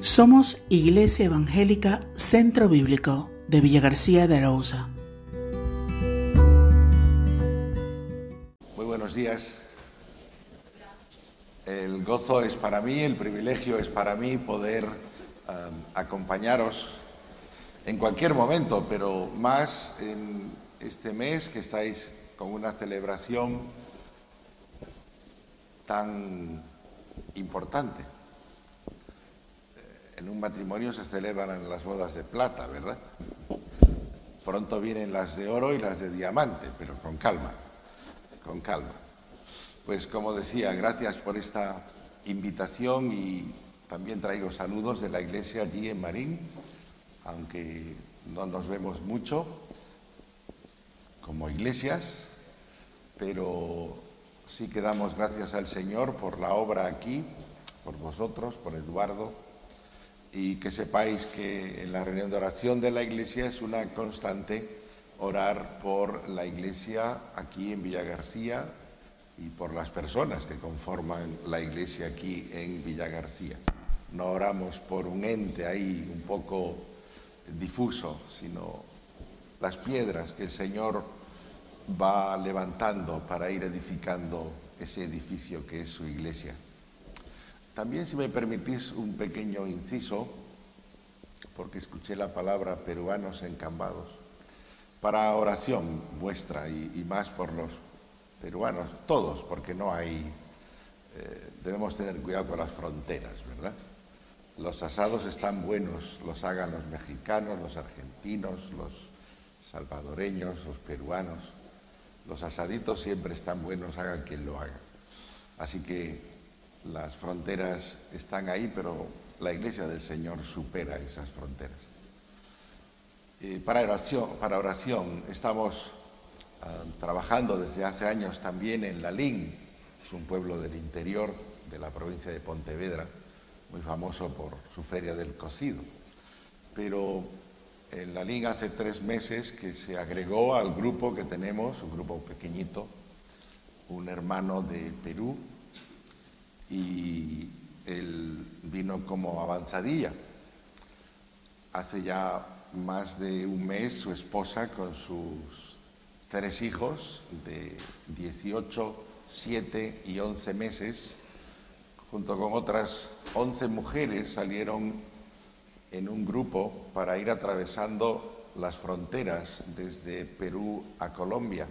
Somos Iglesia Evangélica Centro Bíblico de Villa García de Arauza. Muy buenos días. El gozo es para mí, el privilegio es para mí poder um, acompañaros en cualquier momento, pero más en este mes que estáis con una celebración tan importante. En un matrimonio se celebran las bodas de plata, ¿verdad? Pronto vienen las de oro y las de diamante, pero con calma, con calma. Pues como decía, gracias por esta invitación y también traigo saludos de la iglesia allí en Marín, aunque no nos vemos mucho como iglesias, pero sí que damos gracias al Señor por la obra aquí, por vosotros, por Eduardo, y que sepáis que en la reunión de oración de la iglesia es una constante orar por la iglesia aquí en Villa García y por las personas que conforman la iglesia aquí en Villa García. No oramos por un ente ahí un poco difuso, sino las piedras que el Señor va levantando para ir edificando ese edificio que es su iglesia. También, si me permitís un pequeño inciso, porque escuché la palabra peruanos encambados, para oración vuestra y, más por los peruanos, todos, porque no hay, eh, debemos tener cuidado con las fronteras, ¿verdad? Los asados están buenos, los hagan los mexicanos, los argentinos, los salvadoreños, los peruanos. Los asaditos siempre están buenos, hagan quien lo haga. Así que las fronteras están ahí, pero la iglesia del Señor supera esas fronteras. Eh, para, oración, para oración estamos uh, trabajando desde hace años también en Lalín, es un pueblo del interior de la provincia de Pontevedra, muy famoso por su feria del cocido. Pero en Lalín hace tres meses que se agregó al grupo que tenemos, un grupo pequeñito, un hermano de Perú, y él vino como avanzadilla. Hace ya más de un mes su esposa con sus tres hijos de 18, 7 y 11 meses, junto con otras 11 mujeres, salieron en un grupo para ir atravesando las fronteras desde Perú a Colombia,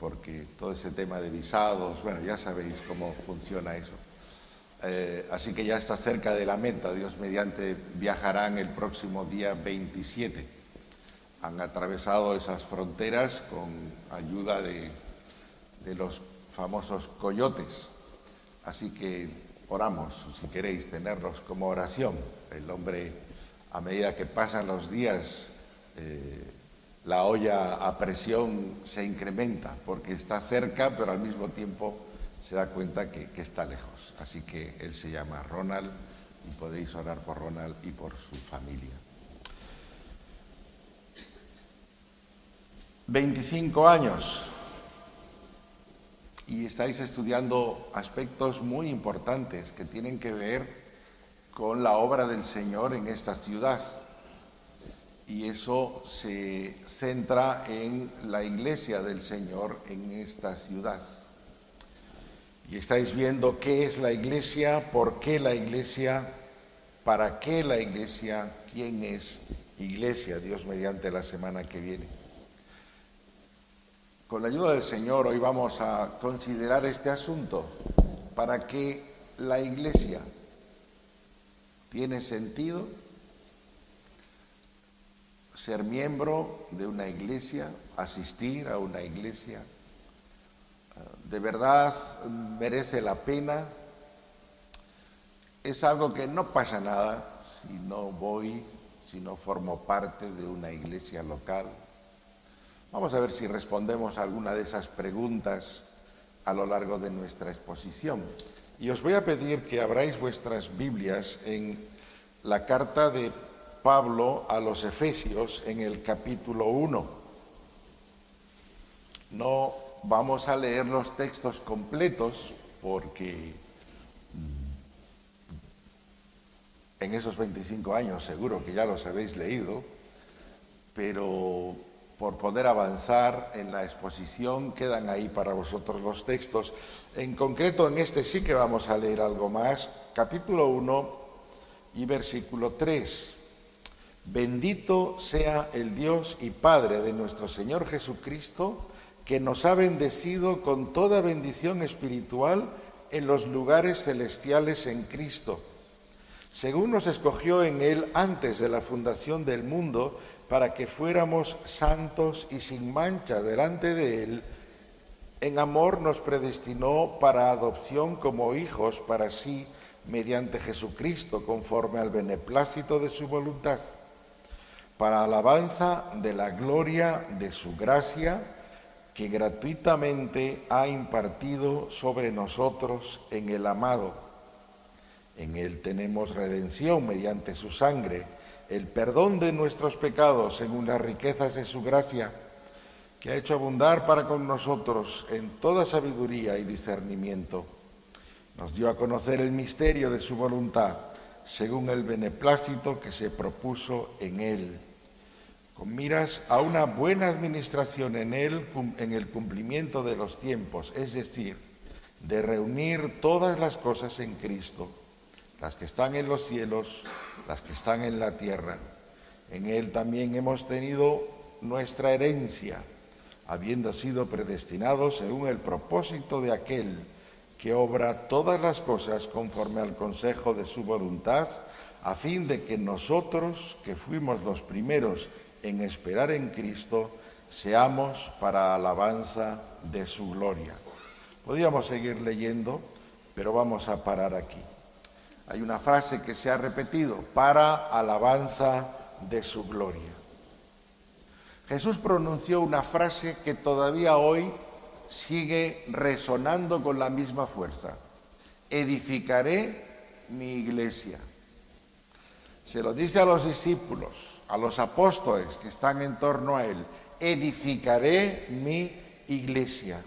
porque todo ese tema de visados, bueno, ya sabéis cómo funciona eso. Eh, así que ya está cerca de la meta, Dios mediante viajarán el próximo día 27. Han atravesado esas fronteras con ayuda de, los famosos coyotes. Así que oramos, si queréis tenerlos como oración. El hombre, a medida que pasan los días, eh, la olla a presión se incrementa porque está cerca, pero al mismo tiempo se da cuenta que, está lejos. Así que él se llama Ronald y podéis orar por Ronald y por su familia. 25 años y estáis estudiando aspectos muy importantes que tienen que ver con la obra del Señor en esta ciudad. Y eso se centra en la iglesia del Señor en esta ciudad. Y estáis viendo qué es la iglesia, por qué la iglesia, para qué la iglesia, quién es iglesia, Dios mediante la semana que viene. Con la ayuda del Señor hoy vamos a considerar este asunto para que la iglesia tiene sentido ser miembro de una iglesia, asistir a una iglesia, de verdad merece la pena. Es algo que no pasa nada si no voy, si no formo parte de una iglesia local. Vamos a ver si respondemos a alguna de esas preguntas a lo largo de nuestra exposición. Y os voy a pedir que abráis vuestras Biblias en la carta de Pablo a los Efesios en el capítulo 1. No vamos a leer los textos completos porque en esos 25 años, seguro que ya los habéis leído, pero por poder avanzar en la exposición quedan ahí para vosotros los textos. En concreto, en este sí que vamos a leer algo más, capítulo 1 y versículo 3. Bendito sea el Dios y Padre de nuestro Señor Jesucristo, que nos ha bendecido con toda bendición espiritual en los lugares celestiales en Cristo, según nos escogió en Él antes de la fundación del mundo, para que fuéramos santos y sin mancha delante de Él, en amor nos predestinó para adopción como hijos para sí, mediante Jesucristo, conforme al beneplácito de su voluntad, para alabanza de la gloria de su gracia, que gratuitamente ha impartido sobre nosotros en el amado. En él tenemos redención mediante su sangre, el perdón de nuestros pecados según las riquezas de su gracia, que ha hecho abundar para con nosotros en toda sabiduría y discernimiento. Nos dio a conocer el misterio de su voluntad, según el beneplácito que se propuso en él con miras a una buena administración en, él, en el cumplimiento de los tiempos, es decir, de reunir todas las cosas en Cristo, las que están en los cielos, las que están en la tierra. En Él también hemos tenido nuestra herencia, habiendo sido predestinados según el propósito de aquel que obra todas las cosas conforme al consejo de su voluntad, a fin de que nosotros, que fuimos los primeros en esperar en Cristo, seamos para alabanza de su gloria. Podríamos seguir leyendo, pero vamos a parar aquí. Hay una frase que se ha repetido, para alabanza de su gloria. Jesús pronunció una frase que todavía hoy sigue resonando con la misma fuerza. Edificaré mi iglesia. Se lo dice a los discípulos, a los apóstoles que están en torno a él, edificaré mi iglesia.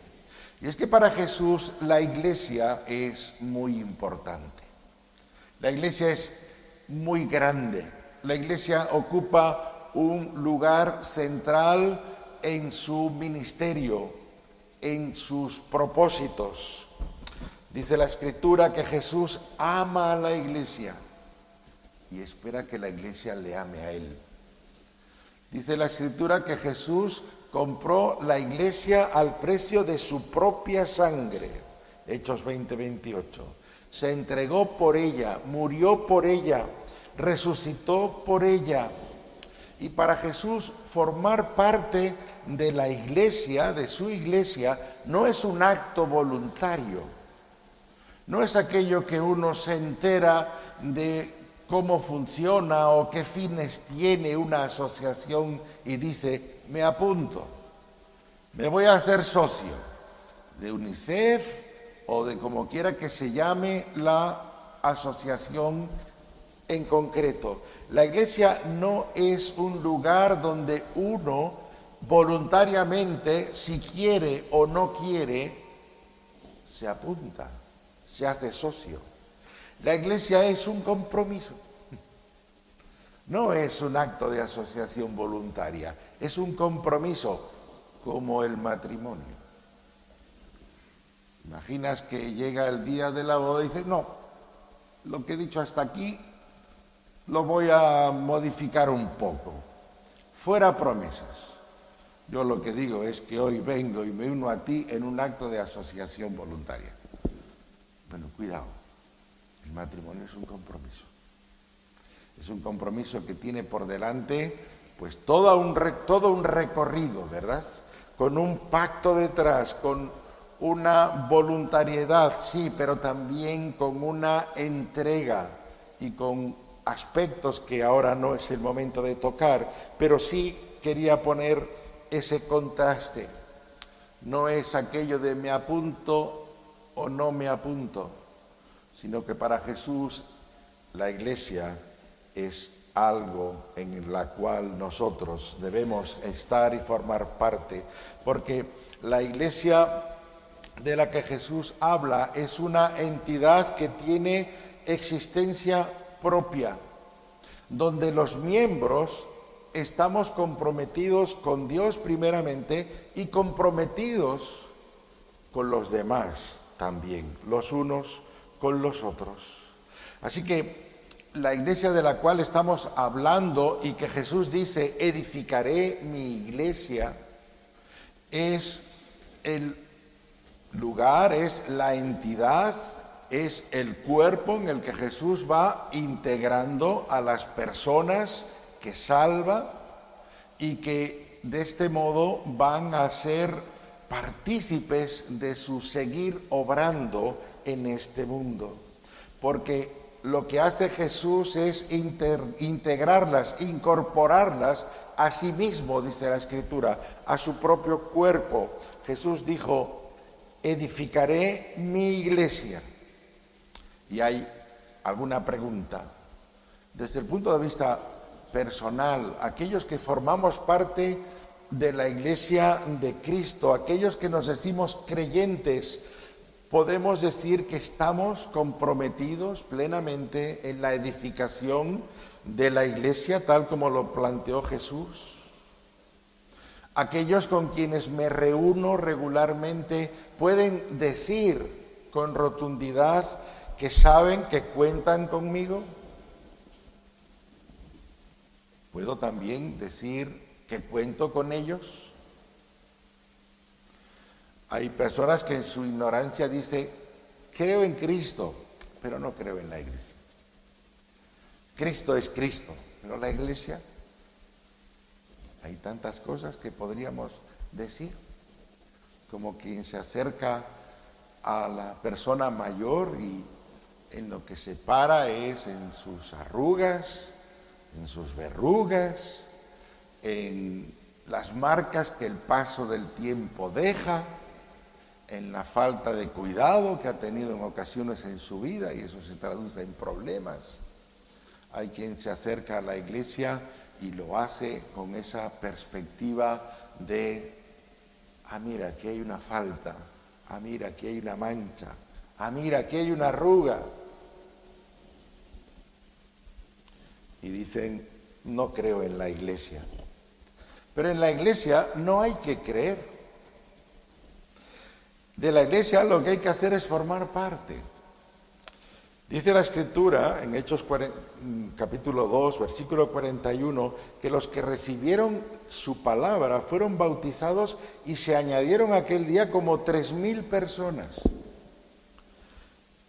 Y es que para Jesús la iglesia es muy importante. La iglesia es muy grande. La iglesia ocupa un lugar central en su ministerio, en sus propósitos. Dice la escritura que Jesús ama a la iglesia y espera que la iglesia le ame a él. Dice la escritura que Jesús compró la iglesia al precio de su propia sangre. Hechos 20, 28. Se entregó por ella, murió por ella, resucitó por ella. Y para Jesús formar parte de la iglesia, de su iglesia, no es un acto voluntario. No es aquello que uno se entera de cómo funciona o qué fines tiene una asociación y dice, me apunto, me voy a hacer socio de UNICEF o de como quiera que se llame la asociación en concreto. La iglesia no es un lugar donde uno voluntariamente, si quiere o no quiere, se apunta, se hace socio. La iglesia es un compromiso. No es un acto de asociación voluntaria, es un compromiso como el matrimonio. Imaginas que llega el día de la boda y dices, no, lo que he dicho hasta aquí lo voy a modificar un poco. Fuera promesas. Yo lo que digo es que hoy vengo y me uno a ti en un acto de asociación voluntaria. Bueno, cuidado. El matrimonio es un compromiso. Es un compromiso que tiene por delante pues todo un, todo un recorrido, ¿verdad? Con un pacto detrás, con una voluntariedad, sí, pero también con una entrega y con aspectos que ahora no es el momento de tocar, pero sí quería poner ese contraste. No es aquello de me apunto o no me apunto, sino que para Jesús la iglesia es algo en la cual nosotros debemos estar y formar parte, porque la iglesia de la que Jesús habla es una entidad que tiene existencia propia, donde los miembros estamos comprometidos con Dios primeramente y comprometidos con los demás también, los unos con los otros. Así que la iglesia de la cual estamos hablando y que Jesús dice, edificaré mi iglesia, es el lugar, es la entidad, es el cuerpo en el que Jesús va integrando a las personas que salva y que de este modo van a ser partícipes de su seguir obrando en este mundo. Porque lo que hace Jesús es integrarlas, incorporarlas a sí mismo, dice la Escritura, a su propio cuerpo. Jesús dijo, edificaré mi iglesia. Y hay alguna pregunta. Desde el punto de vista personal, aquellos que formamos parte de la iglesia de Cristo, aquellos que nos decimos creyentes, podemos decir que estamos comprometidos plenamente en la edificación de la iglesia tal como lo planteó Jesús. Aquellos con quienes me reúno regularmente pueden decir con rotundidad que saben que cuentan conmigo. Puedo también decir que cuento con ellos. Hay personas que en su ignorancia dicen, creo en Cristo, pero no creo en la iglesia. Cristo es Cristo, pero la iglesia, hay tantas cosas que podríamos decir, como quien se acerca a la persona mayor y en lo que se para es en sus arrugas, en sus verrugas, en las marcas que el paso del tiempo deja, en la falta de cuidado que ha tenido en ocasiones en su vida y eso se traduce en problemas. Hay quien se acerca a la iglesia y lo hace con esa perspectiva de, ah, mira, aquí hay una falta, ah, mira, aquí hay una mancha, ah, mira, aquí hay una arruga. y dicen, no creo en la iglesia. Pero en la iglesia no hay que creer. De la iglesia lo que hay que hacer es formar parte. Dice la escritura en Hechos capítulo 2, versículo 41, que los que recibieron su palabra fueron bautizados y se añadieron aquel día como tres mil personas.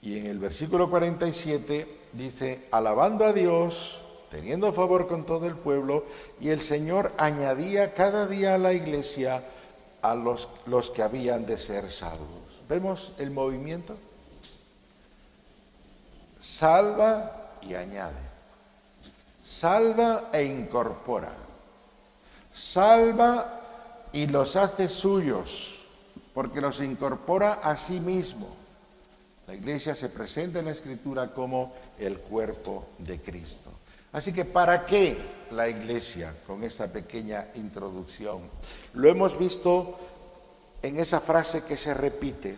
Y en el versículo 47 dice, alabando a Dios, teniendo favor con todo el pueblo, y el Señor añadía cada día a la iglesia a los, los que habían de ser salvos. ¿Vemos el movimiento? Salva y añade. Salva e incorpora. Salva y los hace suyos, porque los incorpora a sí mismo. La iglesia se presenta en la escritura como el cuerpo de Cristo. Así que, ¿para qué la iglesia con esta pequeña introducción? Lo hemos visto en esa frase que se repite.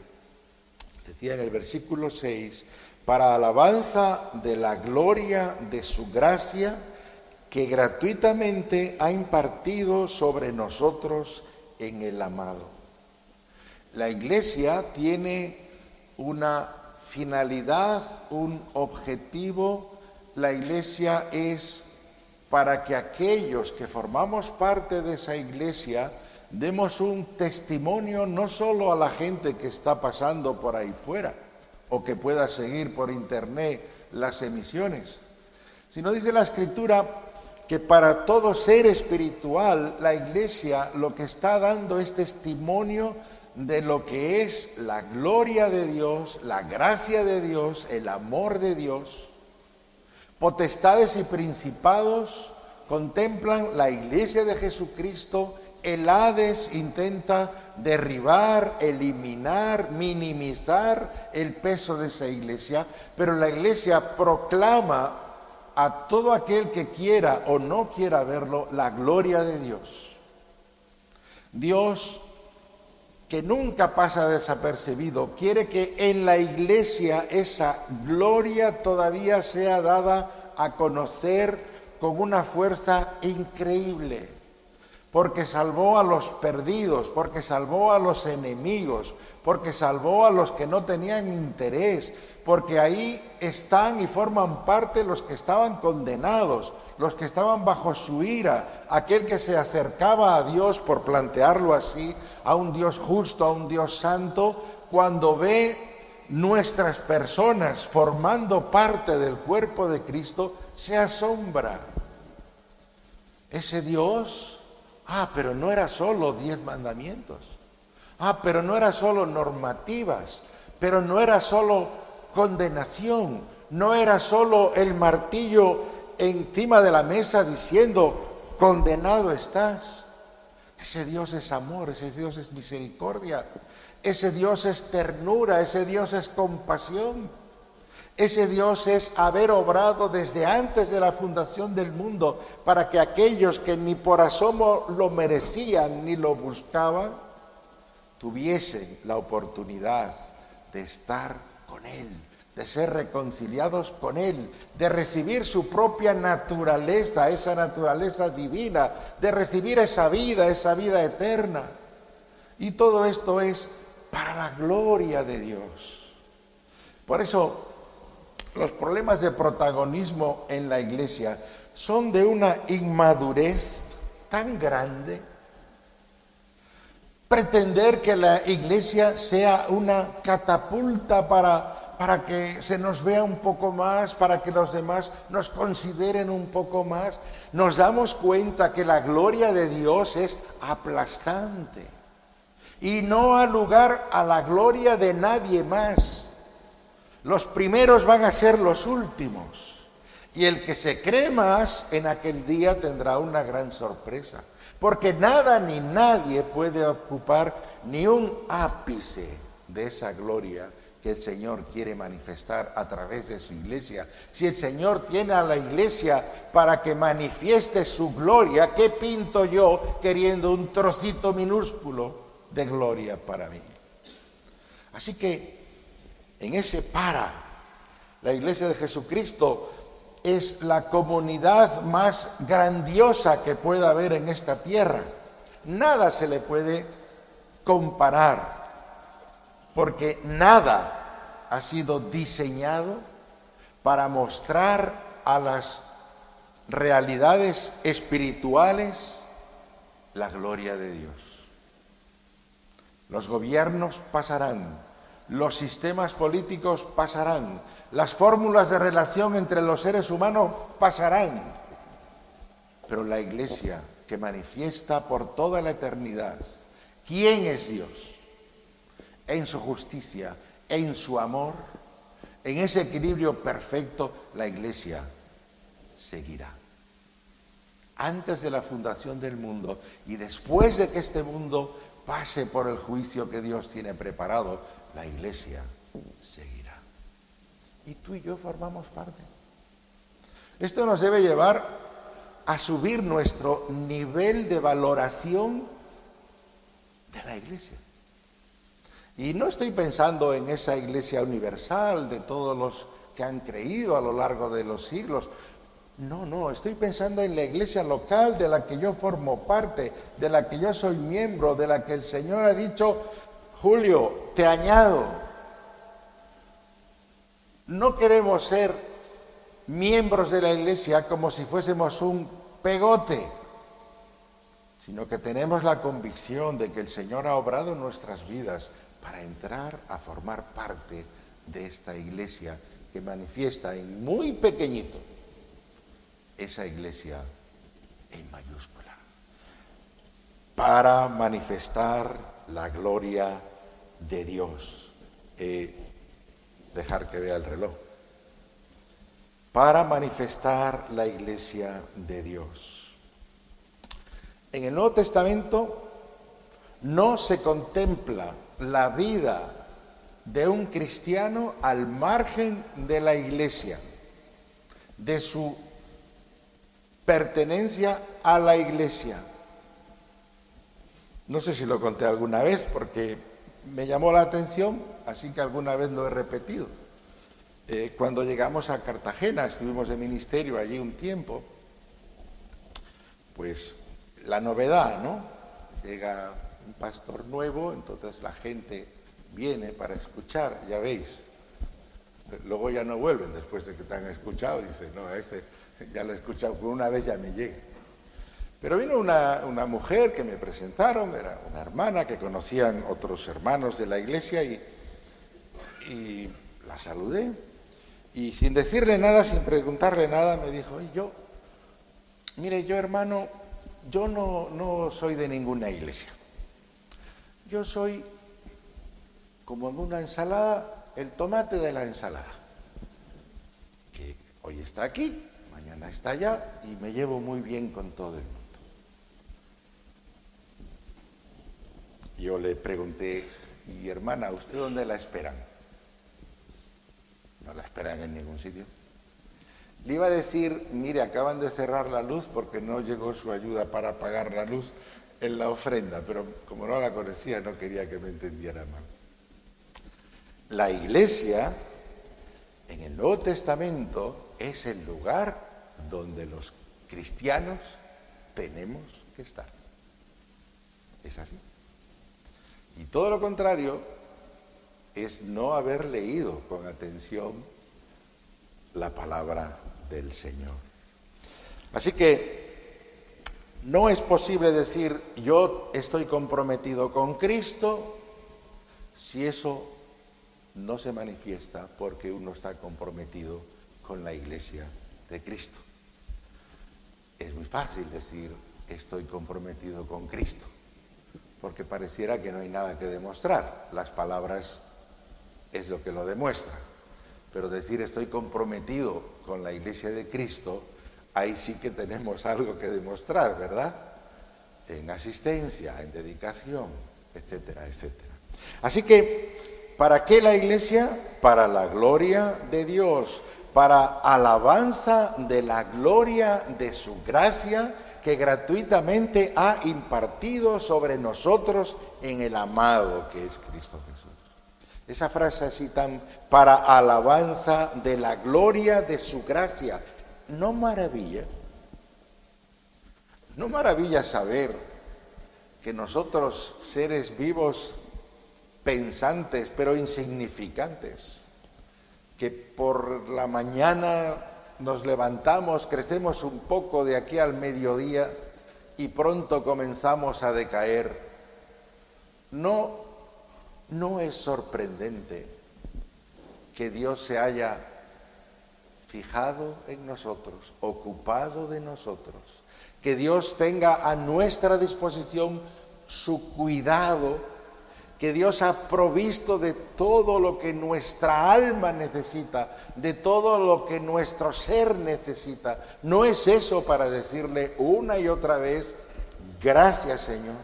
Decía en el versículo 6, para alabanza de la gloria de su gracia que gratuitamente ha impartido sobre nosotros en el amado. La iglesia tiene una finalidad, un objetivo, la iglesia es para que aquellos que formamos parte de esa iglesia demos un testimonio no solo a la gente que está pasando por ahí fuera o que pueda seguir por internet las emisiones, sino dice la escritura que para todo ser espiritual la iglesia lo que está dando es testimonio de lo que es la gloria de Dios, la gracia de Dios, el amor de Dios Potestades y principados contemplan la iglesia de Jesucristo. El Hades intenta derribar, eliminar, minimizar el peso de esa iglesia, pero la iglesia proclama a todo aquel que quiera o no quiera verlo la gloria de Dios. Dios que nunca pasa desapercibido, quiere que en la iglesia esa gloria todavía sea dada a conocer con una fuerza increíble, porque salvó a los perdidos, porque salvó a los enemigos, porque salvó a los que no tenían interés, porque ahí están y forman parte los que estaban condenados, los que estaban bajo su ira, aquel que se acercaba a Dios, por plantearlo así, a un Dios justo, a un Dios santo, cuando ve nuestras personas formando parte del cuerpo de Cristo, se asombra. Ese Dios, ah, pero no era solo diez mandamientos, ah, pero no era solo normativas, pero no era solo condenación, no era solo el martillo encima de la mesa diciendo, condenado estás. Ese Dios es amor, ese Dios es misericordia, ese Dios es ternura, ese Dios es compasión. Ese Dios es haber obrado desde antes de la fundación del mundo para que aquellos que ni por asomo lo merecían ni lo buscaban, tuviesen la oportunidad de estar con Él, de ser reconciliados con Él, de recibir su propia naturaleza, esa naturaleza divina, de recibir esa vida, esa vida eterna. Y todo esto es para la gloria de Dios. Por eso los problemas de protagonismo en la iglesia son de una inmadurez tan grande. Pretender que la iglesia sea una catapulta para, para que se nos vea un poco más, para que los demás nos consideren un poco más, nos damos cuenta que la gloria de Dios es aplastante y no ha lugar a la gloria de nadie más. Los primeros van a ser los últimos. Y el que se cree más en aquel día tendrá una gran sorpresa. Porque nada ni nadie puede ocupar ni un ápice de esa gloria el Señor quiere manifestar a través de su iglesia. Si el Señor tiene a la iglesia para que manifieste su gloria, ¿qué pinto yo queriendo un trocito minúsculo? de gloria para mí. Así que en ese para, la iglesia de Jesucristo es la comunidad más grandiosa que pueda haber en esta tierra. Nada se le puede comparar, porque nada ha sido diseñado para mostrar a las realidades espirituales la gloria de Dios. Los gobiernos pasarán, los sistemas políticos pasarán, las fórmulas de relación entre los seres humanos pasarán, pero la iglesia que manifiesta por toda la eternidad quién es Dios, en su justicia, en su amor, en ese equilibrio perfecto, la iglesia seguirá. Antes de la fundación del mundo y después de que este mundo pase por el juicio que Dios tiene preparado, la iglesia seguirá. Y tú y yo formamos parte. Esto nos debe llevar a subir nuestro nivel de valoración de la iglesia. Y no estoy pensando en esa iglesia universal de todos los que han creído a lo largo de los siglos, no, no, estoy pensando en la iglesia local de la que yo formo parte, de la que yo soy miembro, de la que el Señor ha dicho, Julio, te añado. No queremos ser miembros de la iglesia como si fuésemos un pegote, sino que tenemos la convicción de que el Señor ha obrado en nuestras vidas para entrar a formar parte de esta iglesia que manifiesta en muy pequeñito esa iglesia en mayúscula para manifestar la gloria de Dios. dejar que vea el reloj. Para manifestar la iglesia de Dios. En el Nuevo Testamento no se contempla la vida de un cristiano al margen de la iglesia, de su pertenencia a la iglesia. No sé si lo conté alguna vez porque me llamó la atención, así que alguna vez lo he repetido. Eh, cuando llegamos a Cartagena, estuvimos de ministerio allí un tiempo, pues la novedad, ¿no? Llega un pastor nuevo, entonces la gente viene para escuchar, ya veis. Luego ya no vuelven después de que te han escuchado, dicen, no, este ya lo he escuchado, una vez ya me llega. Pero vino una, una, mujer que me presentaron, era una hermana que conocían otros hermanos de la iglesia y, y la saludé. Y sin decirle nada, sin preguntarle nada, me dijo, yo, mire, yo hermano, yo no, no soy de ninguna iglesia. Yo soy como en una ensalada, el tomate de la ensalada, que hoy está aquí, mañana está allá y me llevo muy bien con todo el mundo. Yo le pregunté, y hermana, ¿usted dónde la esperan? No la esperan en ningún sitio. Le iba a decir, mire, acaban de cerrar la luz porque no llegó su ayuda para apagar la luz en la ofrenda, pero como no la conocía no quería que me entendiera mal. La iglesia en el Nuevo Testamento es el lugar donde los cristianos tenemos que estar. Es así. Y todo lo contrario es no haber leído con atención la palabra del Señor. Así que no es posible decir yo estoy comprometido con Cristo si eso no se manifiesta porque uno está comprometido con la iglesia de Cristo. Es muy fácil decir estoy comprometido con Cristo porque pareciera que no hay nada que demostrar. Las palabras es lo que lo demuestra. Pero decir estoy comprometido con la iglesia de Cristo ahí sí que tenemos algo que demostrar, ¿verdad? En asistencia, en dedicación, etcétera, etcétera. Así que, ¿para qué la iglesia? Para la gloria de Dios, para alabanza de la gloria de su gracia que gratuitamente ha impartido sobre nosotros en el amado que es Cristo Jesús. Esa frase así tan para alabanza de la gloria de su gracia no maravilla, no maravilla saber que nosotros, seres vivos, pensantes, pero insignificantes, que por la mañana nos levantamos, crecemos un poco de aquí al mediodía y pronto comenzamos a decaer. No, no es sorprendente que Dios se haya fijado en nosotros, ocupado de nosotros, que Dios tenga a nuestra disposición su cuidado, que Dios ha provisto de todo lo que nuestra alma necesita, de todo lo que nuestro ser necesita. No es eso para decirle una y otra vez, gracias Señor,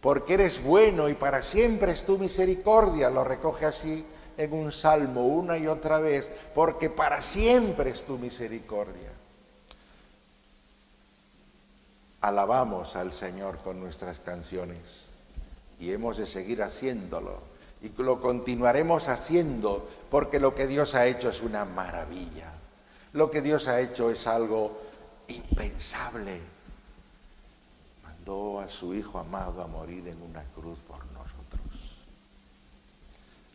porque eres bueno y para siempre es tu misericordia, lo recoge así en un salmo una y otra vez, porque para siempre es tu misericordia. Alabamos al Señor con nuestras canciones y hemos de seguir haciéndolo y lo continuaremos haciendo porque lo que Dios ha hecho es una maravilla. Lo que Dios ha hecho es algo impensable. Mandó a su Hijo amado a morir en una cruz por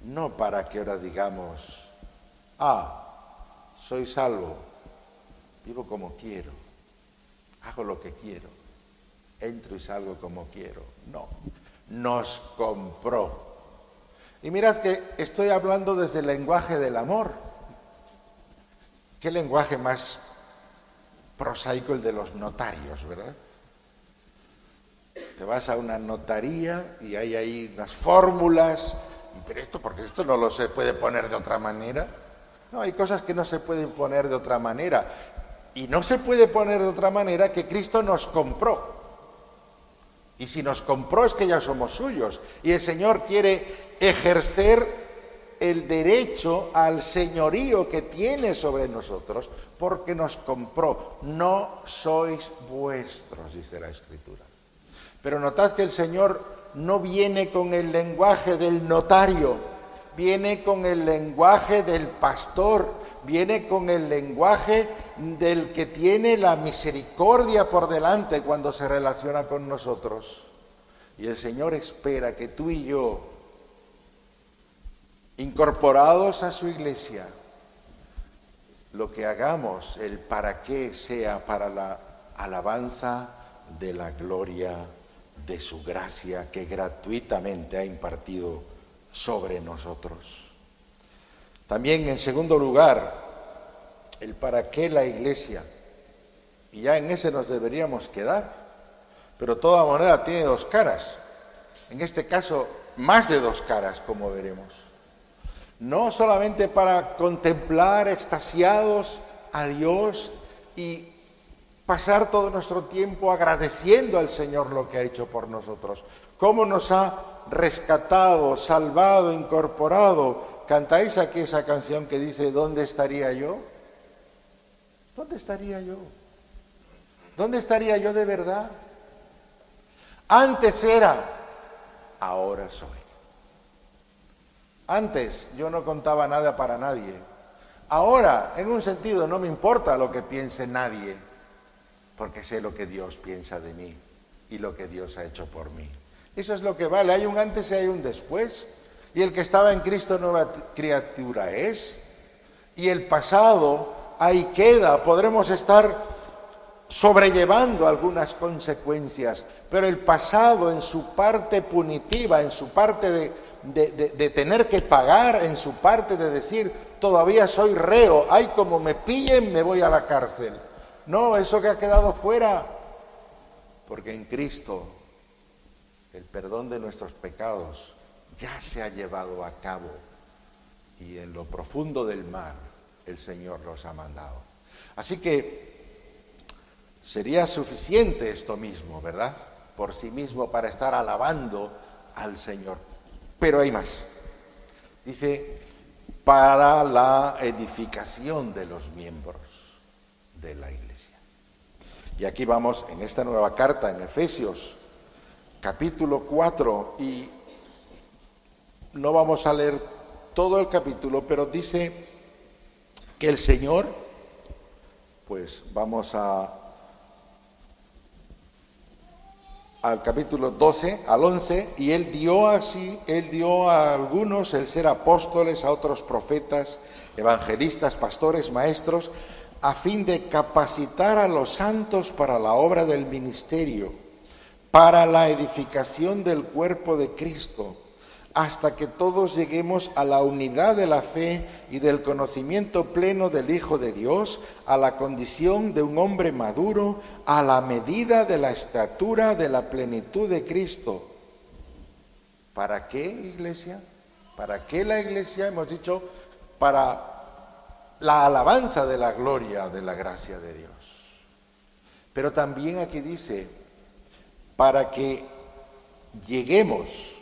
no para que ahora digamos, ah, soy salvo, vivo como quiero, hago lo que quiero, entro y salgo como quiero. No, nos compró. Y mirad que estoy hablando desde el lenguaje del amor. ¿Qué lenguaje más prosaico el de los notarios, verdad? Te vas a una notaría y hay ahí unas fórmulas pero esto, porque esto no lo se puede poner de otra manera. No, hay cosas que no se pueden poner de otra manera. Y no se puede poner de otra manera que Cristo nos compró. Y si nos compró es que ya somos suyos. Y el Señor quiere ejercer el derecho al señorío que tiene sobre nosotros porque nos compró. No sois vuestros, dice la Escritura. Pero notad que el Señor no viene con el lenguaje del notario, viene con el lenguaje del pastor, viene con el lenguaje del que tiene la misericordia por delante cuando se relaciona con nosotros. Y el Señor espera que tú y yo, incorporados a su iglesia, lo que hagamos, el para qué sea para la alabanza de la gloria de su gracia que gratuitamente ha impartido sobre nosotros. También en segundo lugar, el para qué la iglesia. Y ya en ese nos deberíamos quedar. Pero toda moneda tiene dos caras. En este caso, más de dos caras, como veremos. No solamente para contemplar extasiados a Dios y pasar todo nuestro tiempo agradeciendo al Señor lo que ha hecho por nosotros, cómo nos ha rescatado, salvado, incorporado, ¿Cantáis aquí esa canción que dice, ¿dónde estaría yo? ¿Dónde estaría yo? ¿Dónde estaría yo de verdad? Antes era, ahora soy. Antes yo no contaba nada para nadie. Ahora, en un sentido, no me importa lo que piense nadie, porque sé lo que Dios piensa de mí y lo que Dios ha hecho por mí. Eso es lo que vale. Hay un antes y hay un después. Y el que estaba en Cristo nueva criatura es. Y el pasado ahí queda. Podremos estar sobrellevando algunas consecuencias, pero el pasado en su parte punitiva, en su parte de, tener que pagar, en su parte de decir, todavía soy reo, ay, como me pillen, me voy a la cárcel. No, eso que ha quedado fuera, porque en Cristo el perdón de nuestros pecados ya se ha llevado a cabo y en lo profundo del mar el Señor los ha mandado. Así que sería suficiente esto mismo, ¿verdad? Por sí mismo para estar alabando al Señor. Pero hay más. Dice, para la edificación de los miembros de la iglesia. Y aquí vamos en esta nueva carta en Efesios capítulo 4 y no vamos a leer todo el capítulo, pero dice que el Señor, pues vamos a al capítulo 12, al 11, y él dio así, él dio a algunos el ser apóstoles, a otros profetas, evangelistas, pastores, maestros, a fin de capacitar a los santos para la obra del ministerio, para la edificación del cuerpo de Cristo hasta que todos lleguemos a la unidad de la fe y del conocimiento pleno del Hijo de Dios, a la condición de un hombre maduro, a la medida de la estatura de la plenitud de Cristo. ¿Para qué, iglesia? ¿Para qué la iglesia? Hemos dicho, para la alabanza de la gloria de la gracia de Dios. Pero también aquí dice, para que lleguemos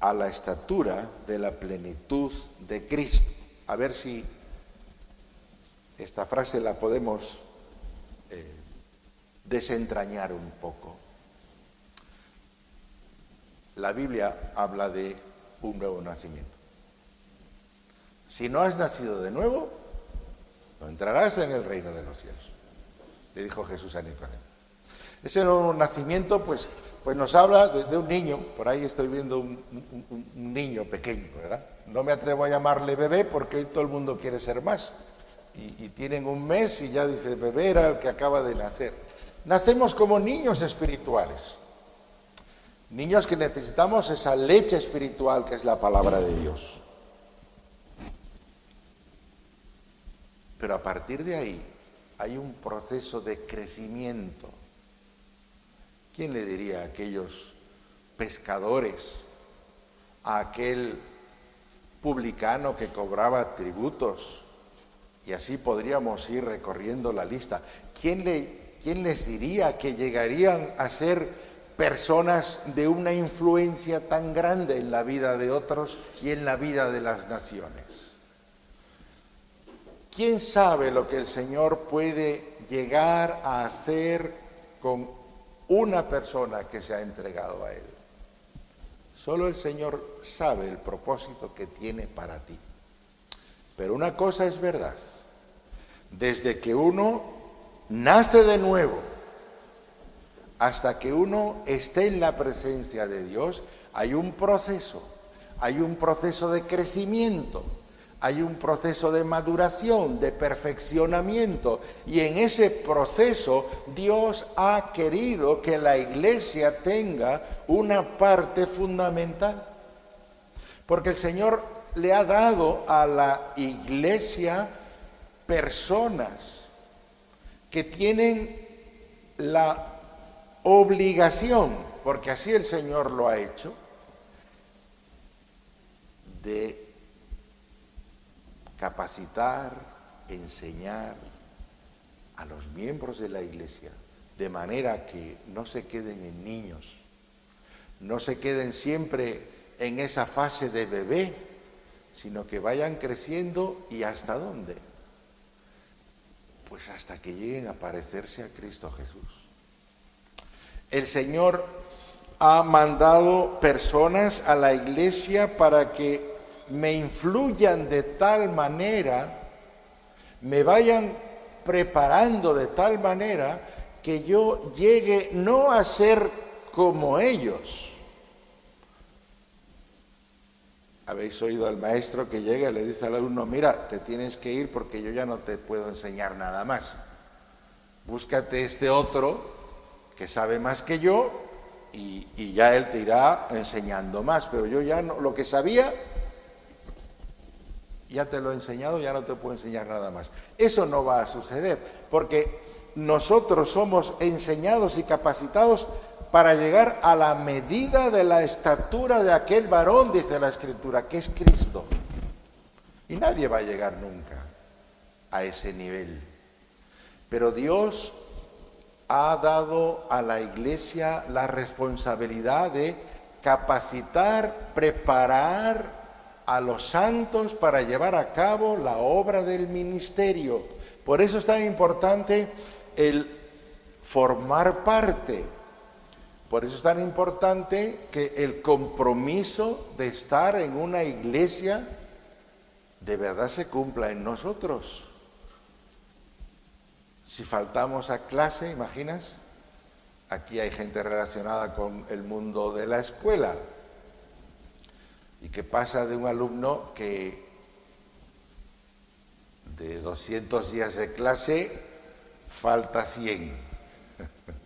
a la estatura de la plenitud de Cristo. A ver si esta frase la podemos eh, desentrañar un poco. La Biblia habla de un nuevo nacimiento. Si no has nacido de nuevo, no entrarás en el reino de los cielos, le dijo Jesús a Nicodemo. Ese nuevo nacimiento, pues, pues nos habla de, un niño, por ahí estoy viendo un, niño pequeño, ¿verdad? No me atrevo a llamarle bebé porque hoy todo el mundo quiere ser más. Y, tienen un mes y ya dice, bebé era el que acaba de nacer. Nacemos como niños espirituales. Niños que necesitamos esa leche espiritual que es la palabra de Dios. Pero a partir de ahí hay un proceso de crecimiento ¿Quién le diría a aquellos pescadores, a aquel publicano que cobraba tributos? Y así podríamos ir recorriendo la lista. ¿Quién, le, quién les diría que llegarían a ser personas de una influencia tan grande en la vida de otros y en la vida de las naciones? ¿Quién sabe lo que el Señor puede llegar a hacer con una persona que se ha entregado a Él. Solo el Señor sabe el propósito que tiene para ti. Pero una cosa es verdad. Desde que uno nace de nuevo hasta que uno esté en la presencia de Dios, hay un proceso, hay un proceso de crecimiento hay un proceso de maduración, de perfeccionamiento, y en ese proceso Dios ha querido que la iglesia tenga una parte fundamental, porque el Señor le ha dado a la iglesia personas que tienen la obligación, porque así el Señor lo ha hecho, de capacitar, enseñar a los miembros de la iglesia de manera que no se queden en niños, no se queden siempre en esa fase de bebé, sino que vayan creciendo y hasta dónde? Pues hasta que lleguen a parecerse a Cristo Jesús. El Señor ha mandado personas a la iglesia para que me influyan de tal manera, me vayan preparando de tal manera que yo llegue no a ser como ellos. Habéis oído al maestro que llega y le dice al alumno, mira, te tienes que ir porque yo ya no te puedo enseñar nada más. Búscate este otro que sabe más que yo y, y ya él te irá enseñando más, pero yo ya no, lo que sabía ya te lo he enseñado, ya no te puedo enseñar nada más. Eso no va a suceder, porque nosotros somos enseñados y capacitados para llegar a la medida de la estatura de aquel varón, dice la Escritura, que es Cristo. Y nadie va a llegar nunca a ese nivel. Pero Dios ha dado a la iglesia la responsabilidad de capacitar, preparar a los santos para llevar a cabo la obra del ministerio. Por eso es tan importante el formar parte. Por eso es tan importante que el compromiso de estar en una iglesia de verdad se cumpla en nosotros. Si faltamos a clase, imaginas, aquí hay gente relacionada con el mundo de la escuela, y que pasa de un alumno que de 200 días de clase falta 100.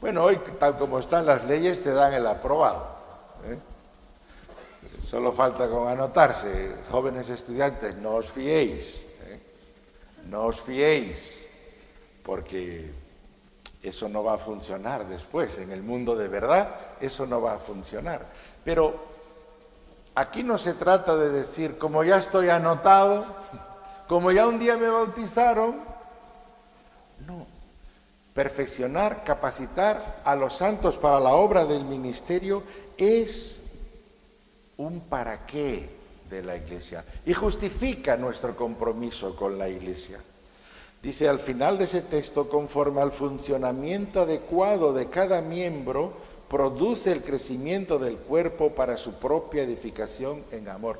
Bueno, hoy tal como están las leyes te dan el aprobado. ¿eh? Solo falta con anotarse. Jóvenes estudiantes, no os fiéis. ¿eh? No os fiéis, porque eso no va a funcionar después. En el mundo de verdad, eso no va a funcionar. Pero Aquí no se trata de decir, como ya estoy anotado, como ya un día me bautizaron. No. Perfeccionar, capacitar a los santos para la obra del ministerio es un para qué de la iglesia y justifica nuestro compromiso con la iglesia. Dice al final de ese texto, conforme al funcionamiento adecuado de cada miembro, produce el crecimiento del cuerpo para su propia edificación en amor.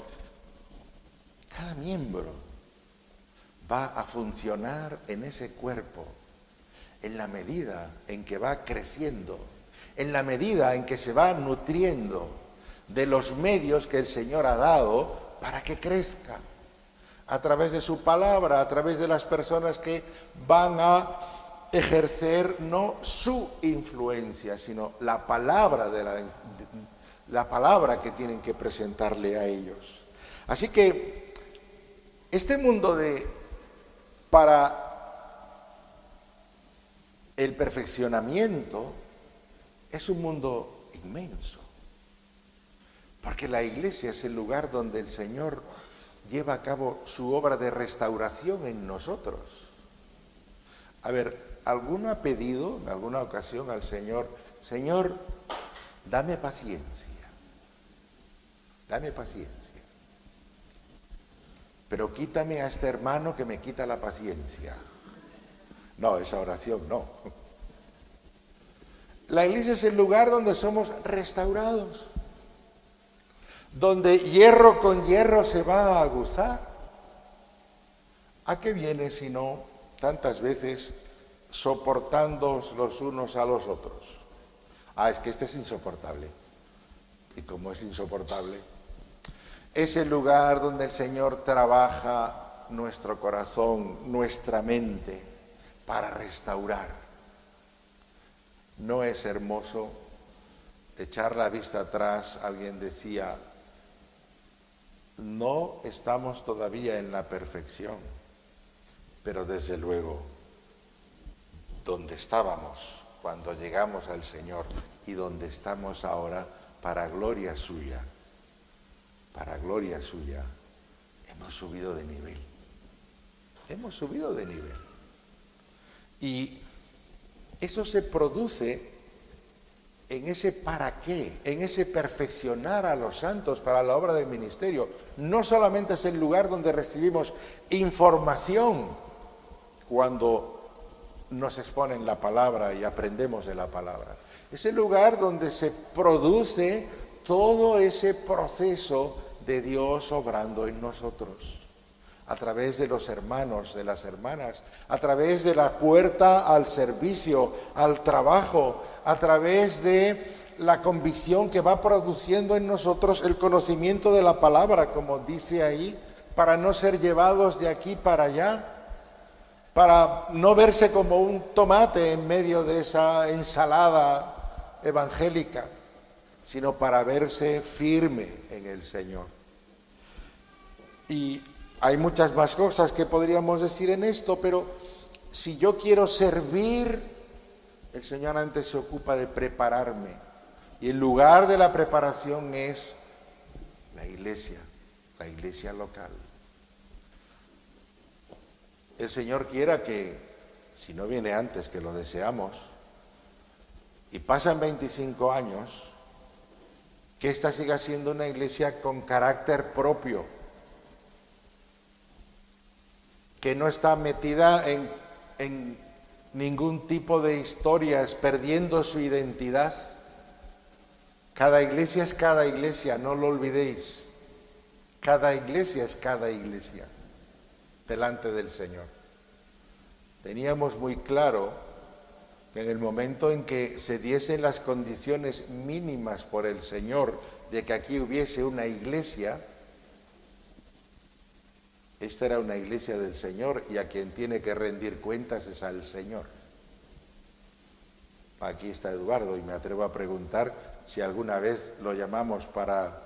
Cada miembro va a funcionar en ese cuerpo en la medida en que va creciendo, en la medida en que se va nutriendo de los medios que el Señor ha dado para que crezca, a través de su palabra, a través de las personas que van a ejercer no su influencia, sino la palabra de la, la palabra que tienen que presentarle a ellos. Así que este mundo de para el perfeccionamiento es un mundo inmenso. Porque la iglesia es el lugar donde el Señor lleva a cabo su obra de restauración en nosotros. A ver, ¿Alguno ha pedido en alguna ocasión al Señor, Señor, dame paciencia, dame paciencia, pero quítame a este hermano que me quita la paciencia? No, esa oración no. La iglesia es el lugar donde somos restaurados. donde hierro con hierro se va a aguzar. ¿A qué viene si no tantas veces soportando los unos a los otros? Ah, es que este es insoportable. Y como es insoportable, es el lugar donde el Señor trabaja nuestro corazón, nuestra mente, para restaurar. ¿No es hermoso echar la vista atrás? Alguien decía, no estamos todavía en la perfección, pero desde luego, donde estábamos cuando llegamos al Señor y donde estamos ahora, para gloria suya, para gloria suya, hemos subido de nivel. Hemos subido de nivel. Y eso se produce en ese para qué, en ese perfeccionar a los santos para la obra del ministerio. No solamente es el lugar donde recibimos información cuando nos exponen la palabra y aprendemos de la palabra. Es el lugar donde se produce todo ese proceso de Dios obrando en nosotros, a través de los hermanos, de las hermanas, a través de la puerta al servicio, al trabajo, a través de la convicción que va produciendo en nosotros el conocimiento de la palabra, como dice ahí, para no ser llevados de aquí para allá, para no verse como un tomate en medio de esa ensalada evangélica, sino para verse firme en el Señor. Y hay muchas más cosas que podríamos decir en esto, pero si yo quiero servir, el Señor antes se ocupa de prepararme. Y el lugar de la preparación es la iglesia, la iglesia local. El Señor quiera que, si no viene antes, que lo deseamos, y pasan 25 años, que esta siga siendo una iglesia con carácter propio, que no está metida en, ningún tipo de historias, perdiendo su identidad. Cada iglesia es cada iglesia, no lo olvidéis. Cada iglesia es cada iglesia delante del Señor. Teníamos muy claro que en el momento en que se diesen las condiciones mínimas por el Señor de que aquí hubiese una iglesia, esta era una iglesia del Señor y a quien tiene que rendir cuentas es al Señor. Aquí está Eduardo y me atrevo a preguntar si alguna vez lo llamamos para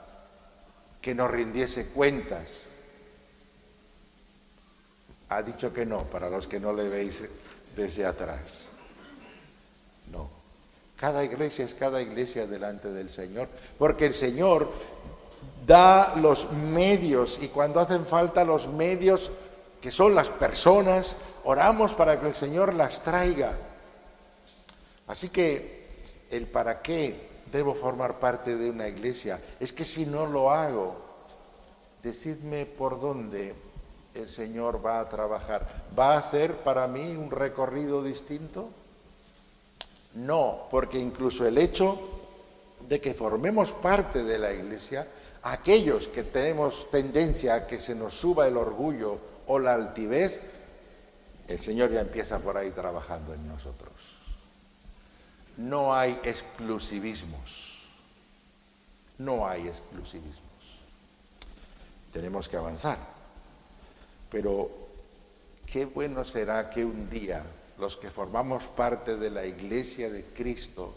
que nos rindiese cuentas. Ha dicho que no, para los que no le veis desde atrás. No. Cada iglesia es cada iglesia delante del Señor, porque el Señor da los medios y cuando hacen falta los medios, que son las personas, oramos para que el Señor las traiga. Así que el para qué debo formar parte de una iglesia es que si no lo hago, decidme por dónde el Señor va a trabajar. ¿Va a ser para mí un recorrido distinto? No, porque incluso el hecho de que formemos parte de la iglesia aquellos que tenemos tendencia a que se nos suba el orgullo o la altivez, el Señor ya empieza por ahí trabajando en nosotros. No hay exclusivismos, no hay exclusivismos. Tenemos que avanzar, pero qué bueno será que un día los que formamos parte de la iglesia de Cristo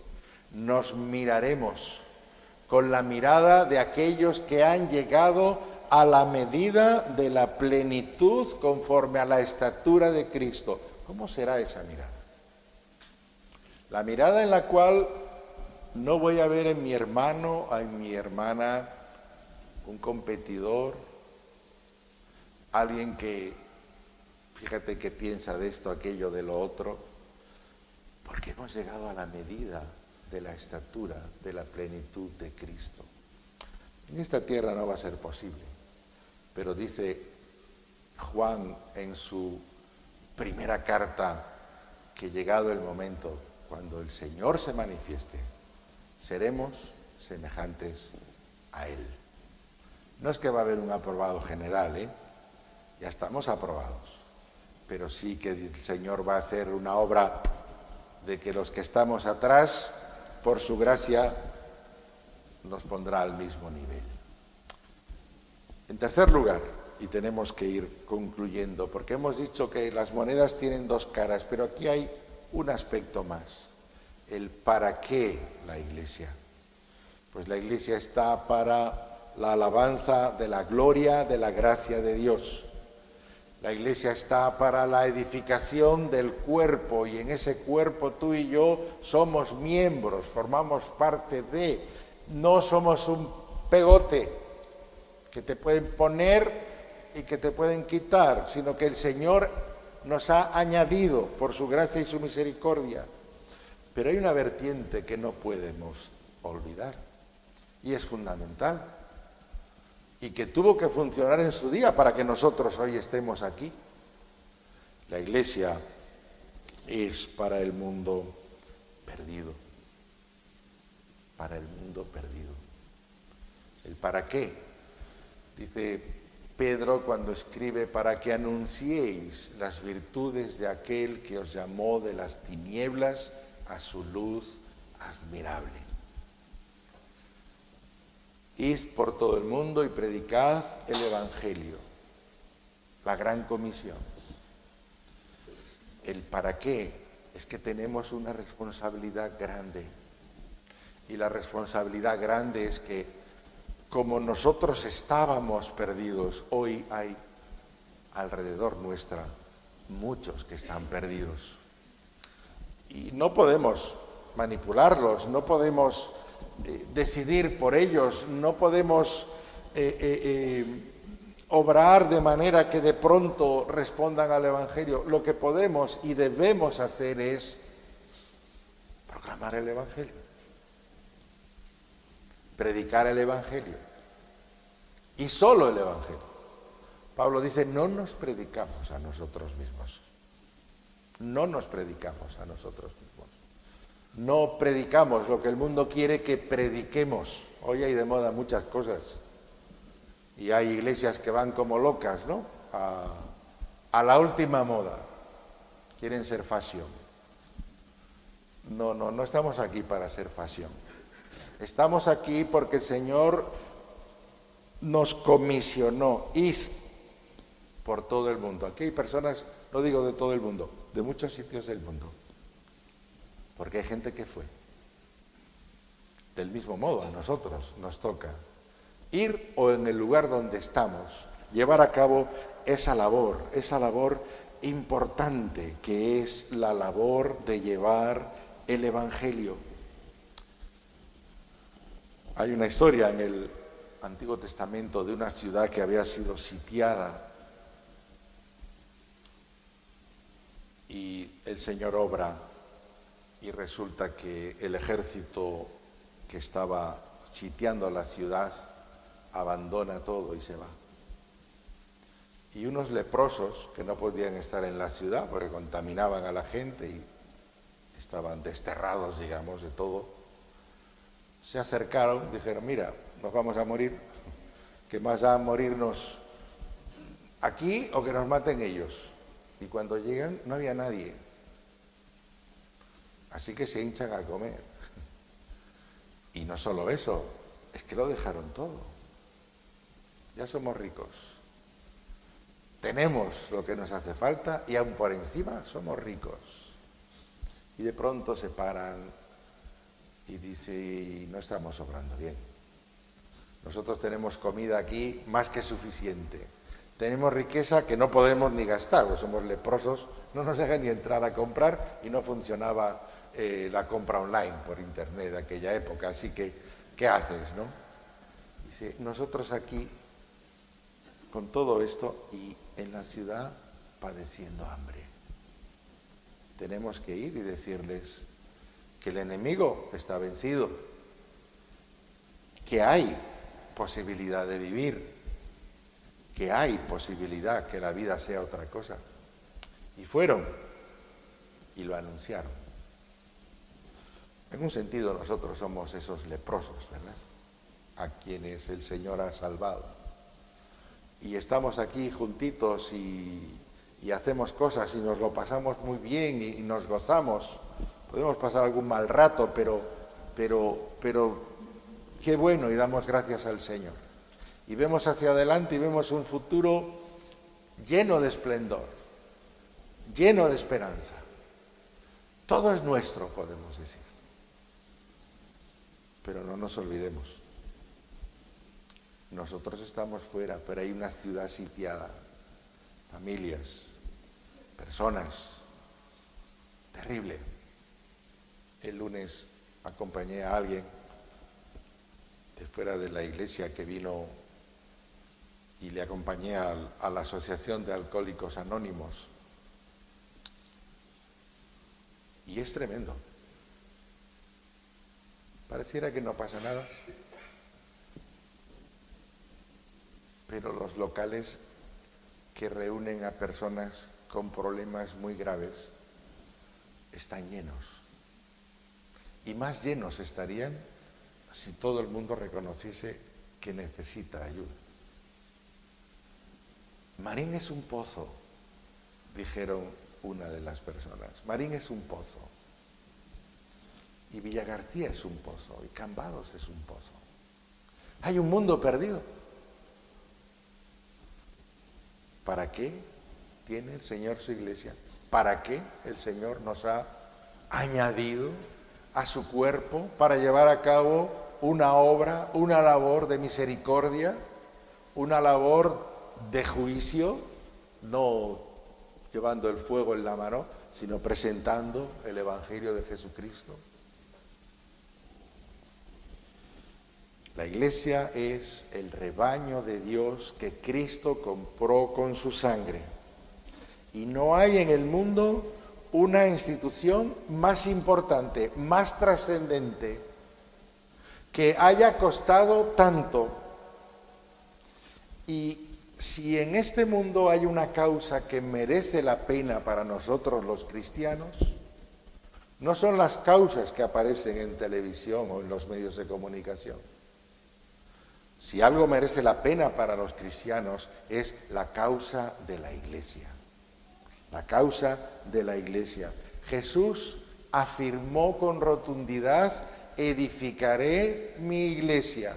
nos miraremos con la mirada de aquellos que han llegado a la medida de la plenitud conforme a la estatura de Cristo. ¿Cómo será esa mirada? La mirada en la cual no voy a ver en mi hermano, en mi hermana, un competidor, alguien que, fíjate que piensa de esto, aquello, de lo otro, porque hemos llegado a la medida de la estatura de la plenitud de Cristo. En esta tierra no va a ser posible, pero dice Juan en su primera carta que llegado el momento, cuando el Señor se manifieste, seremos semejantes a Él. No es que va a haber un aprobado general, ¿eh? Ya estamos aprobados, pero sí que el Señor va a hacer una obra de que los que estamos atrás, por su gracia, nos pondrá al mismo nivel. En tercer lugar, y tenemos que ir concluyendo, porque hemos dicho que las monedas tienen dos caras, pero aquí hay un aspecto más, el para qué la iglesia. Pues la iglesia está para la alabanza de la gloria de la gracia de Dios. La iglesia está para la edificación del cuerpo y en ese cuerpo tú y yo somos miembros, formamos parte de, no somos un pegote que te pueden poner y que te pueden quitar, sino que el Señor nos ha añadido por su gracia y su misericordia. Pero hay una vertiente que no podemos olvidar y es fundamental y que tuvo que funcionar en su día para que nosotros hoy estemos aquí. La iglesia es para el mundo perdido, para el mundo perdido. ¿El para qué? Dice Pedro cuando escribe, para que anunciéis las virtudes de aquel que os llamó de las tinieblas a su luz admirable. Id por todo el mundo y predicad el Evangelio, la gran comisión. El para qué es que tenemos una responsabilidad grande. Y la responsabilidad grande es que como nosotros estábamos perdidos, hoy hay alrededor nuestra muchos que están perdidos. Y no podemos manipularlos, no podemos eh, decidir por ellos, no podemos eh, eh, obrar de manera que de pronto respondan al Evangelio. Lo que podemos y debemos hacer es proclamar el Evangelio, predicar el Evangelio y solo el Evangelio. Pablo dice, no nos predicamos a nosotros mismos, no nos predicamos a nosotros mismos. No predicamos lo que el mundo quiere que prediquemos. Hoy hay de moda muchas cosas. Y hay iglesias que van como locas, ¿no? A, la última moda. Quieren ser fashion. No, no, no estamos aquí para ser fashion. Estamos aquí porque el Señor nos comisionó ir por todo el mundo. Aquí hay personas, no digo de todo el mundo, de muchos sitios del mundo porque hay gente que fue. Del mismo modo, a nosotros nos toca ir o en el lugar donde estamos, llevar a cabo esa labor, esa labor importante que es la labor de llevar el Evangelio. Hay una historia en el Antiguo Testamento de una ciudad que había sido sitiada y el Señor obra y resulta que el ejército que estaba sitiando la ciudad abandona todo y se va. Y unos leprosos que no podían estar en la ciudad porque contaminaban a la gente y estaban desterrados, digamos, de todo, se acercaron, dijeron, mira, nos vamos a morir, que más a morirnos aquí o que nos maten ellos. Y cuando llegan no había nadie. Así que se hinchan a comer. Y no solo eso, es que lo dejaron todo. Ya somos ricos. Tenemos lo que nos hace falta y aún por encima somos ricos. Y de pronto se paran y dicen, no estamos obrando bien. Nosotros tenemos comida aquí más que suficiente. Tenemos riqueza que no podemos ni gastar, somos leprosos, no nos dejan ni entrar a comprar y no funcionaba eh, la compra online por internet de aquella época, así que, ¿qué haces, no? Dice, nosotros aquí, con todo esto, y en la ciudad padeciendo hambre. Tenemos que ir y decirles que el enemigo está vencido, que hay posibilidad de vivir, que hay posibilidad que la vida sea otra cosa. Y fueron y lo anunciaron. En un sentido nosotros somos esos leprosos, ¿verdad? A quienes el Señor ha salvado. y estamos aquí juntitos y, hacemos cosas y nos lo pasamos muy bien y, nos gozamos. Podemos pasar algún mal rato, pero, pero, pero qué bueno y damos gracias al Señor. Y vemos hacia adelante y vemos un futuro lleno de esplendor, lleno de esperanza. Todo es nuestro, podemos decir. Pero no nos olvidemos. Nosotros estamos fuera, pero hay una ciudad sitiada, familias, personas. Terrible. El lunes acompañé a alguien de fuera de la iglesia que vino y le acompañé a, a la Asociación de Alcohólicos Anónimos. Y es tremendo. Pareciera que no pasa nada. pero los locales que reúnen a personas con problemas muy graves están llenos. Y más llenos estarían si todo el mundo reconociese que necesita ayuda. Marín es un pozo, dijeron una de las personas. Marín es un pozo. Y Villa García es un pozo. Y Cambados es un pozo. Hay un mundo perdido. ¿Para qué tiene el Señor su iglesia? ¿Para qué el Señor nos ha añadido a su cuerpo para llevar a cabo una obra, una labor de misericordia, una labor de juicio, no llevando el fuego en la mano, sino presentando el Evangelio de Jesucristo? La iglesia es el rebaño de Dios que Cristo compró con su sangre. Y no hay en el mundo una institución más importante, más trascendente, que haya costado tanto. Y si en este mundo hay una causa que merece la pena para nosotros los cristianos, no son las causas que aparecen en televisión o en los medios de comunicación si algo merece la pena para los cristianos es la causa de la iglesia. La causa de la iglesia. Jesús afirmó con rotundidad, edificaré mi iglesia.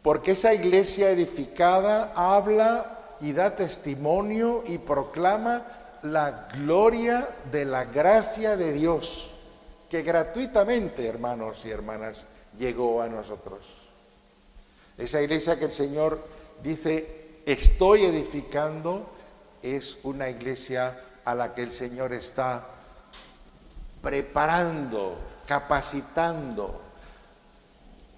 Porque esa iglesia edificada habla y da testimonio y proclama la gloria de la gracia de Dios, que gratuitamente, hermanos y hermanas, llegó a nosotros. Esa iglesia que el Señor dice, estoy edificando, es una iglesia a la que el Señor está preparando, capacitando,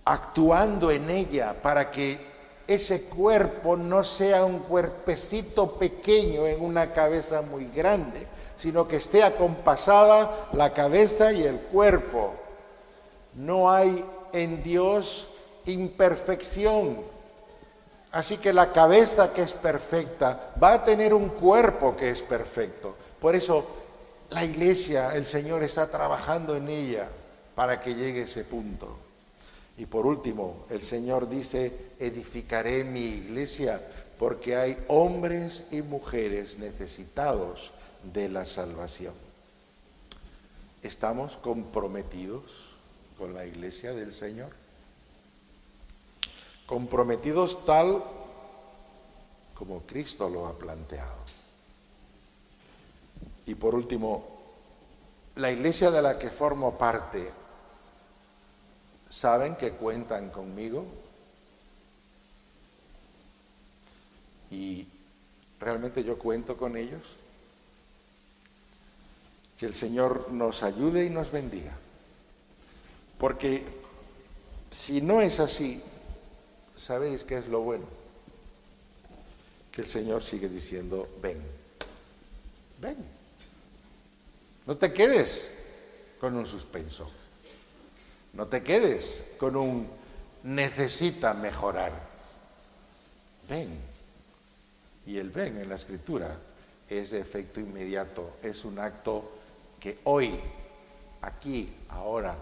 actuando en ella para que ese cuerpo no sea un cuerpecito pequeño en una cabeza muy grande, sino que esté acompasada la cabeza y el cuerpo. No hay en Dios imperfección. Así que la cabeza que es perfecta va a tener un cuerpo que es perfecto. Por eso la iglesia, el Señor está trabajando en ella para que llegue ese punto. Y por último, el Señor dice, edificaré mi iglesia porque hay hombres y mujeres necesitados de la salvación. ¿Estamos comprometidos con la iglesia del Señor? Comprometidos tal como Cristo lo ha planteado. Y por último, la iglesia de la que formo parte, ¿saben que cuentan conmigo? Y realmente yo cuento con ellos. Que el Señor nos ayude y nos bendiga. Porque si no es así, ¿Sabéis qué es lo bueno? Que el Señor sigue diciendo, ven, ven. No te quedes con un suspenso. No te quedes con un necesita mejorar. Ven. Y el ven en la escritura es de efecto inmediato, es un acto que hoy, aquí, ahora,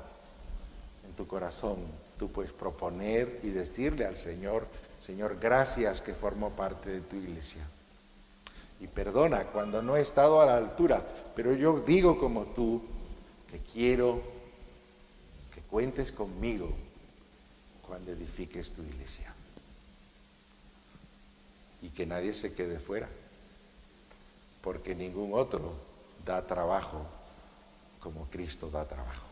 en tu corazón, Tú puedes proponer y decirle al Señor, Señor, gracias que formo parte de tu iglesia. Y perdona cuando no he estado a la altura, pero yo digo como tú que quiero que cuentes conmigo cuando edifiques tu iglesia. Y que nadie se quede fuera, porque ningún otro da trabajo como Cristo da trabajo.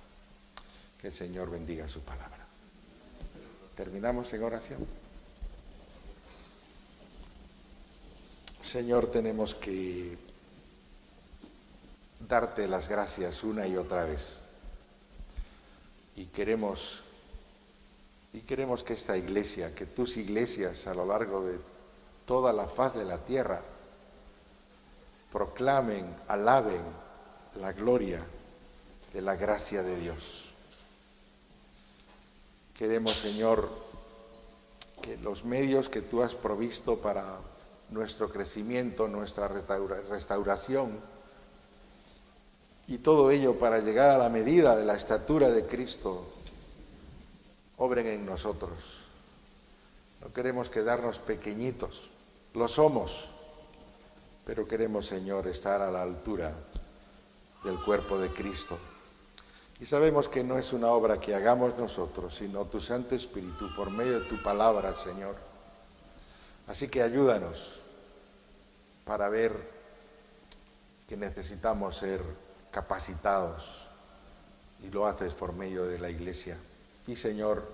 Que el Señor bendiga su palabra. Terminamos en oración. Señor, tenemos que darte las gracias una y otra vez. Y queremos y queremos que esta iglesia, que tus iglesias a lo largo de toda la faz de la tierra proclamen, alaben la gloria de la gracia de Dios. Queremos, Señor, que los medios que tú has provisto para nuestro crecimiento, nuestra restauración, y todo ello para llegar a la medida de la estatura de Cristo, obren en nosotros. No queremos quedarnos pequeñitos, lo somos, pero queremos, Señor, estar a la altura del cuerpo de Cristo. Y sabemos que no es una obra que hagamos nosotros, sino tu Santo Espíritu por medio de tu palabra, Señor. Así que ayúdanos para ver que necesitamos ser capacitados y lo haces por medio de la iglesia. Y Señor,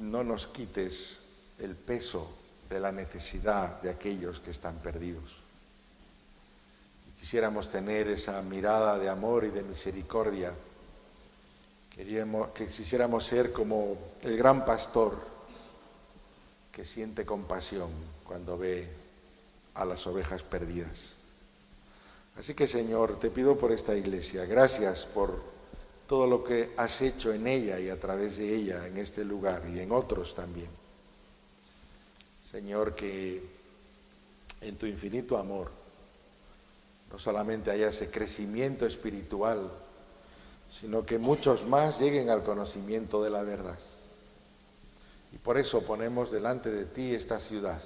no nos quites el peso de la necesidad de aquellos que están perdidos. Quisiéramos tener esa mirada de amor y de misericordia. Queríamos, que quisiéramos ser como el gran pastor que siente compasión cuando ve a las ovejas perdidas. Así que Señor, te pido por esta iglesia, gracias por todo lo que has hecho en ella y a través de ella, en este lugar y en otros también. Señor, que en tu infinito amor no solamente haya ese crecimiento espiritual, sino que muchos más lleguen al conocimiento de la verdad. Y por eso ponemos delante de ti esta ciudad,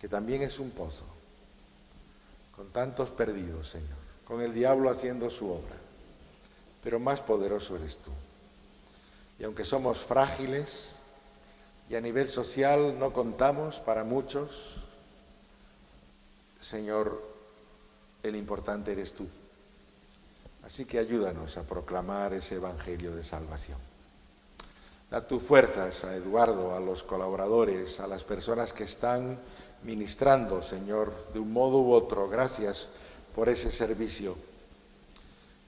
que también es un pozo, con tantos perdidos, Señor, con el diablo haciendo su obra, pero más poderoso eres tú. Y aunque somos frágiles y a nivel social no contamos para muchos, Señor, el importante eres tú. Así que ayúdanos a proclamar ese Evangelio de salvación. Da tus fuerzas a Eduardo, a los colaboradores, a las personas que están ministrando, Señor, de un modo u otro. Gracias por ese servicio.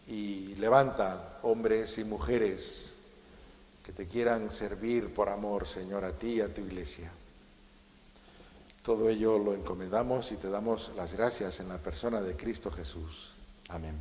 Y levanta hombres y mujeres que te quieran servir por amor, Señor, a ti y a tu iglesia. Todo ello lo encomendamos y te damos las gracias en la persona de Cristo Jesús. Amén.